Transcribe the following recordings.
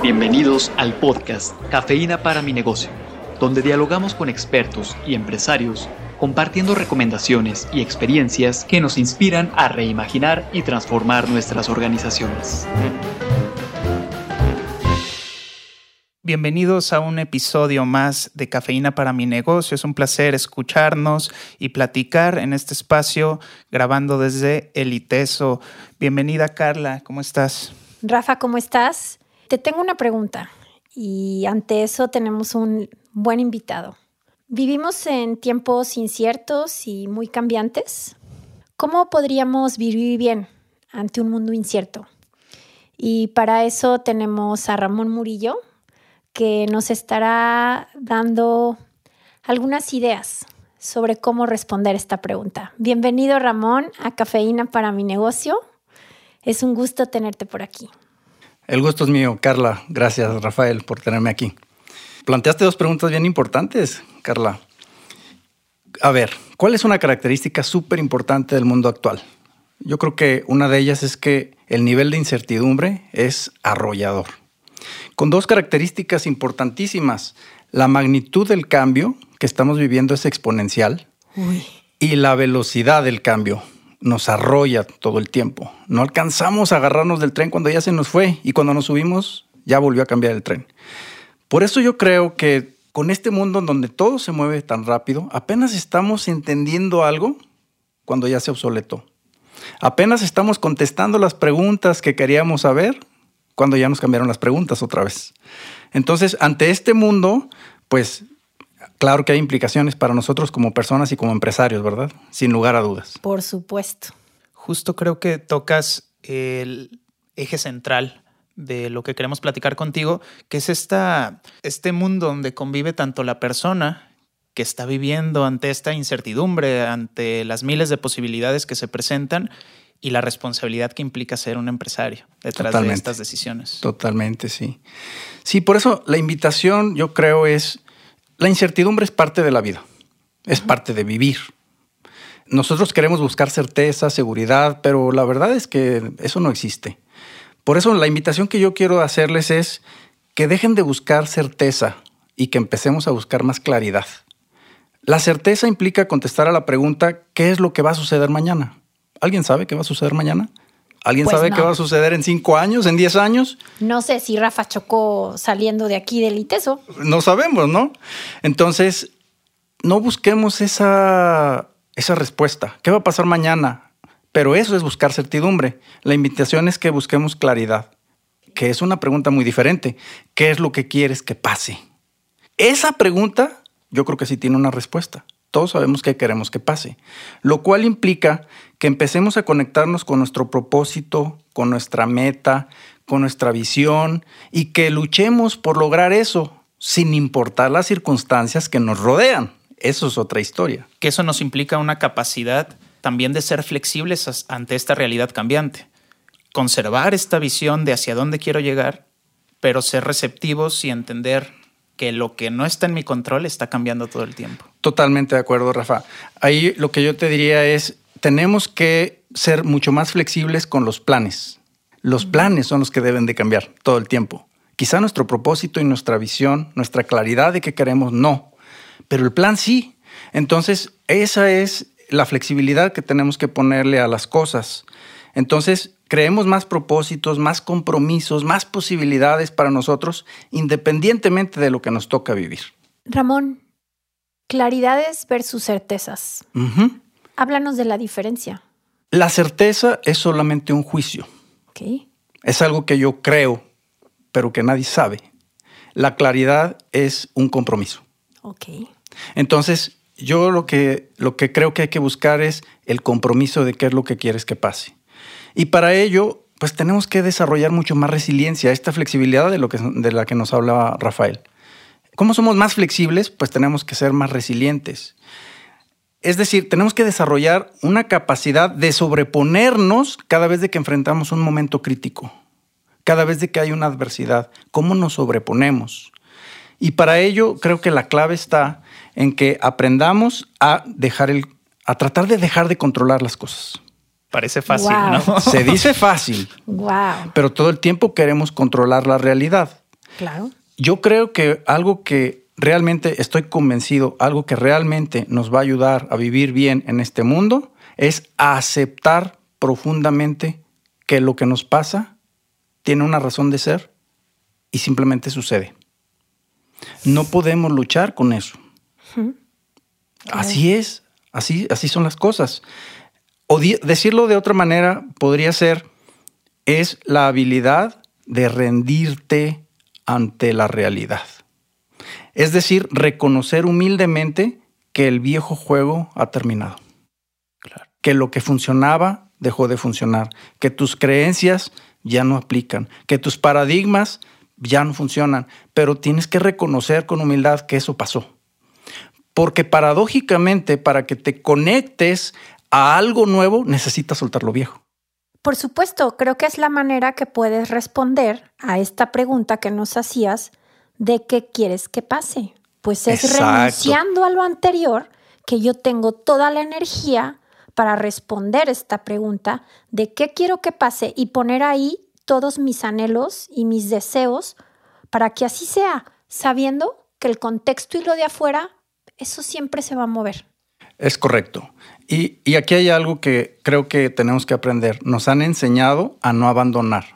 Bienvenidos al podcast Cafeína para mi negocio, donde dialogamos con expertos y empresarios compartiendo recomendaciones y experiencias que nos inspiran a reimaginar y transformar nuestras organizaciones. Bienvenidos a un episodio más de Cafeína para mi negocio. Es un placer escucharnos y platicar en este espacio grabando desde el ITESO. Bienvenida Carla, ¿cómo estás? Rafa, ¿cómo estás? Te tengo una pregunta y ante eso tenemos un buen invitado. Vivimos en tiempos inciertos y muy cambiantes. ¿Cómo podríamos vivir bien ante un mundo incierto? Y para eso tenemos a Ramón Murillo, que nos estará dando algunas ideas sobre cómo responder esta pregunta. Bienvenido Ramón a Cafeína para mi negocio. Es un gusto tenerte por aquí. El gusto es mío, Carla. Gracias, Rafael, por tenerme aquí. Planteaste dos preguntas bien importantes, Carla. A ver, ¿cuál es una característica súper importante del mundo actual? Yo creo que una de ellas es que el nivel de incertidumbre es arrollador. Con dos características importantísimas. La magnitud del cambio que estamos viviendo es exponencial y la velocidad del cambio nos arrolla todo el tiempo. No alcanzamos a agarrarnos del tren cuando ya se nos fue y cuando nos subimos ya volvió a cambiar el tren. Por eso yo creo que con este mundo en donde todo se mueve tan rápido, apenas estamos entendiendo algo cuando ya se obsoletó. Apenas estamos contestando las preguntas que queríamos saber cuando ya nos cambiaron las preguntas otra vez. Entonces, ante este mundo, pues claro que hay implicaciones para nosotros como personas y como empresarios, ¿verdad? Sin lugar a dudas. Por supuesto. Justo creo que tocas el eje central de lo que queremos platicar contigo, que es esta, este mundo donde convive tanto la persona que está viviendo ante esta incertidumbre, ante las miles de posibilidades que se presentan y la responsabilidad que implica ser un empresario detrás de estas decisiones. Totalmente, sí. Sí, por eso la invitación yo creo es la incertidumbre es parte de la vida, es parte de vivir. Nosotros queremos buscar certeza, seguridad, pero la verdad es que eso no existe. Por eso la invitación que yo quiero hacerles es que dejen de buscar certeza y que empecemos a buscar más claridad. La certeza implica contestar a la pregunta, ¿qué es lo que va a suceder mañana? ¿Alguien sabe qué va a suceder mañana? ¿Alguien pues sabe qué va a suceder en cinco años, en diez años? No sé si Rafa chocó saliendo de aquí del ITESO. No sabemos, ¿no? Entonces, no busquemos esa, esa respuesta. ¿Qué va a pasar mañana? Pero eso es buscar certidumbre. La invitación es que busquemos claridad, que es una pregunta muy diferente. ¿Qué es lo que quieres que pase? Esa pregunta yo creo que sí tiene una respuesta. Todos sabemos qué queremos que pase, lo cual implica que empecemos a conectarnos con nuestro propósito, con nuestra meta, con nuestra visión y que luchemos por lograr eso sin importar las circunstancias que nos rodean. Eso es otra historia. Que eso nos implica una capacidad también de ser flexibles ante esta realidad cambiante. Conservar esta visión de hacia dónde quiero llegar, pero ser receptivos y entender que lo que no está en mi control está cambiando todo el tiempo. Totalmente de acuerdo, Rafa. Ahí lo que yo te diría es, tenemos que ser mucho más flexibles con los planes. Los planes son los que deben de cambiar todo el tiempo. Quizá nuestro propósito y nuestra visión, nuestra claridad de qué queremos, no. Pero el plan sí. Entonces, esa es la flexibilidad que tenemos que ponerle a las cosas. Entonces, creemos más propósitos, más compromisos, más posibilidades para nosotros, independientemente de lo que nos toca vivir. Ramón, claridades versus certezas. Háblanos de la diferencia. La certeza es solamente un juicio. Es algo que yo creo, pero que nadie sabe. La claridad es un compromiso. Entonces, yo lo que, lo que creo que hay que buscar es el compromiso de qué es lo que quieres que pase. Y para ello, pues tenemos que desarrollar mucho más resiliencia, esta flexibilidad de, lo que, de la que nos hablaba Rafael. ¿Cómo somos más flexibles? Pues tenemos que ser más resilientes. Es decir, tenemos que desarrollar una capacidad de sobreponernos cada vez de que enfrentamos un momento crítico, cada vez de que hay una adversidad. ¿Cómo nos sobreponemos? Y para ello creo que la clave está en que aprendamos a dejar el, a tratar de dejar de controlar las cosas. Parece fácil, ¿no? Se dice fácil. Wow. Pero todo el tiempo queremos controlar la realidad. Claro. Yo creo que algo que realmente estoy convencido, algo que realmente nos va a ayudar a vivir bien en este mundo, es aceptar profundamente que lo que nos pasa tiene una razón de ser y simplemente sucede. No podemos luchar con eso. Así es, así, así son las cosas. O decirlo de otra manera podría ser, es la habilidad de rendirte ante la realidad. Es decir, reconocer humildemente que el viejo juego ha terminado. Que lo que funcionaba dejó de funcionar. Que tus creencias ya no aplican. Que tus paradigmas ya no funcionan. Pero tienes que reconocer con humildad que eso pasó. Porque paradójicamente, para que te conectes a algo nuevo, necesitas soltar lo viejo. Por supuesto, creo que es la manera que puedes responder a esta pregunta que nos hacías de qué quieres que pase. Pues es renunciando a lo anterior que yo tengo toda la energía para responder esta pregunta de qué quiero que pase y poner ahí todos mis anhelos y mis deseos para que así sea, sabiendo que el contexto y lo de afuera, eso siempre se va a mover. Es correcto. Y, aquí hay algo que creo que tenemos que aprender. Nos han enseñado a no abandonar,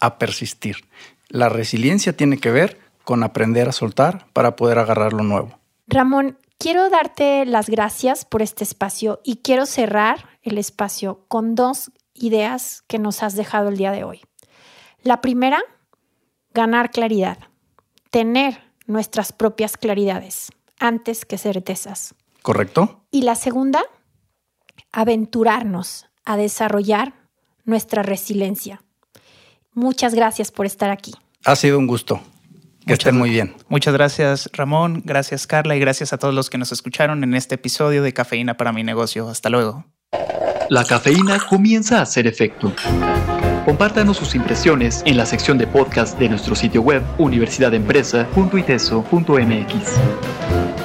a persistir. La resiliencia tiene que ver con aprender a soltar para poder agarrar lo nuevo. Ramón, quiero darte las gracias por este espacio y quiero cerrar el espacio con dos ideas que nos has dejado el día de hoy. La primera, ganar claridad, tener nuestras propias claridades antes que certezas. ¿Correcto? Y la segunda, aventurarnos a desarrollar nuestra resiliencia. Muchas gracias por estar aquí. Ha sido un gusto. Que estén muy bien. Muchas gracias Ramón, gracias Carla y gracias a todos los que nos escucharon en este episodio de Cafeína para mi negocio. Hasta luego. La cafeína comienza a hacer efecto. Compártanos sus impresiones en la sección de podcast de nuestro sitio web universidadempresa.iteso.mx.